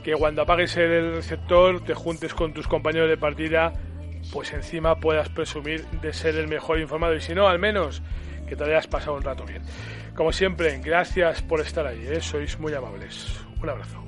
que cuando apagues el receptor te juntes con tus compañeros de partida, pues encima puedas presumir de ser el mejor informado y si no, al menos que te hayas pasado un rato bien. Como siempre, gracias por estar ahí, ¿eh? sois muy amables. Un abrazo.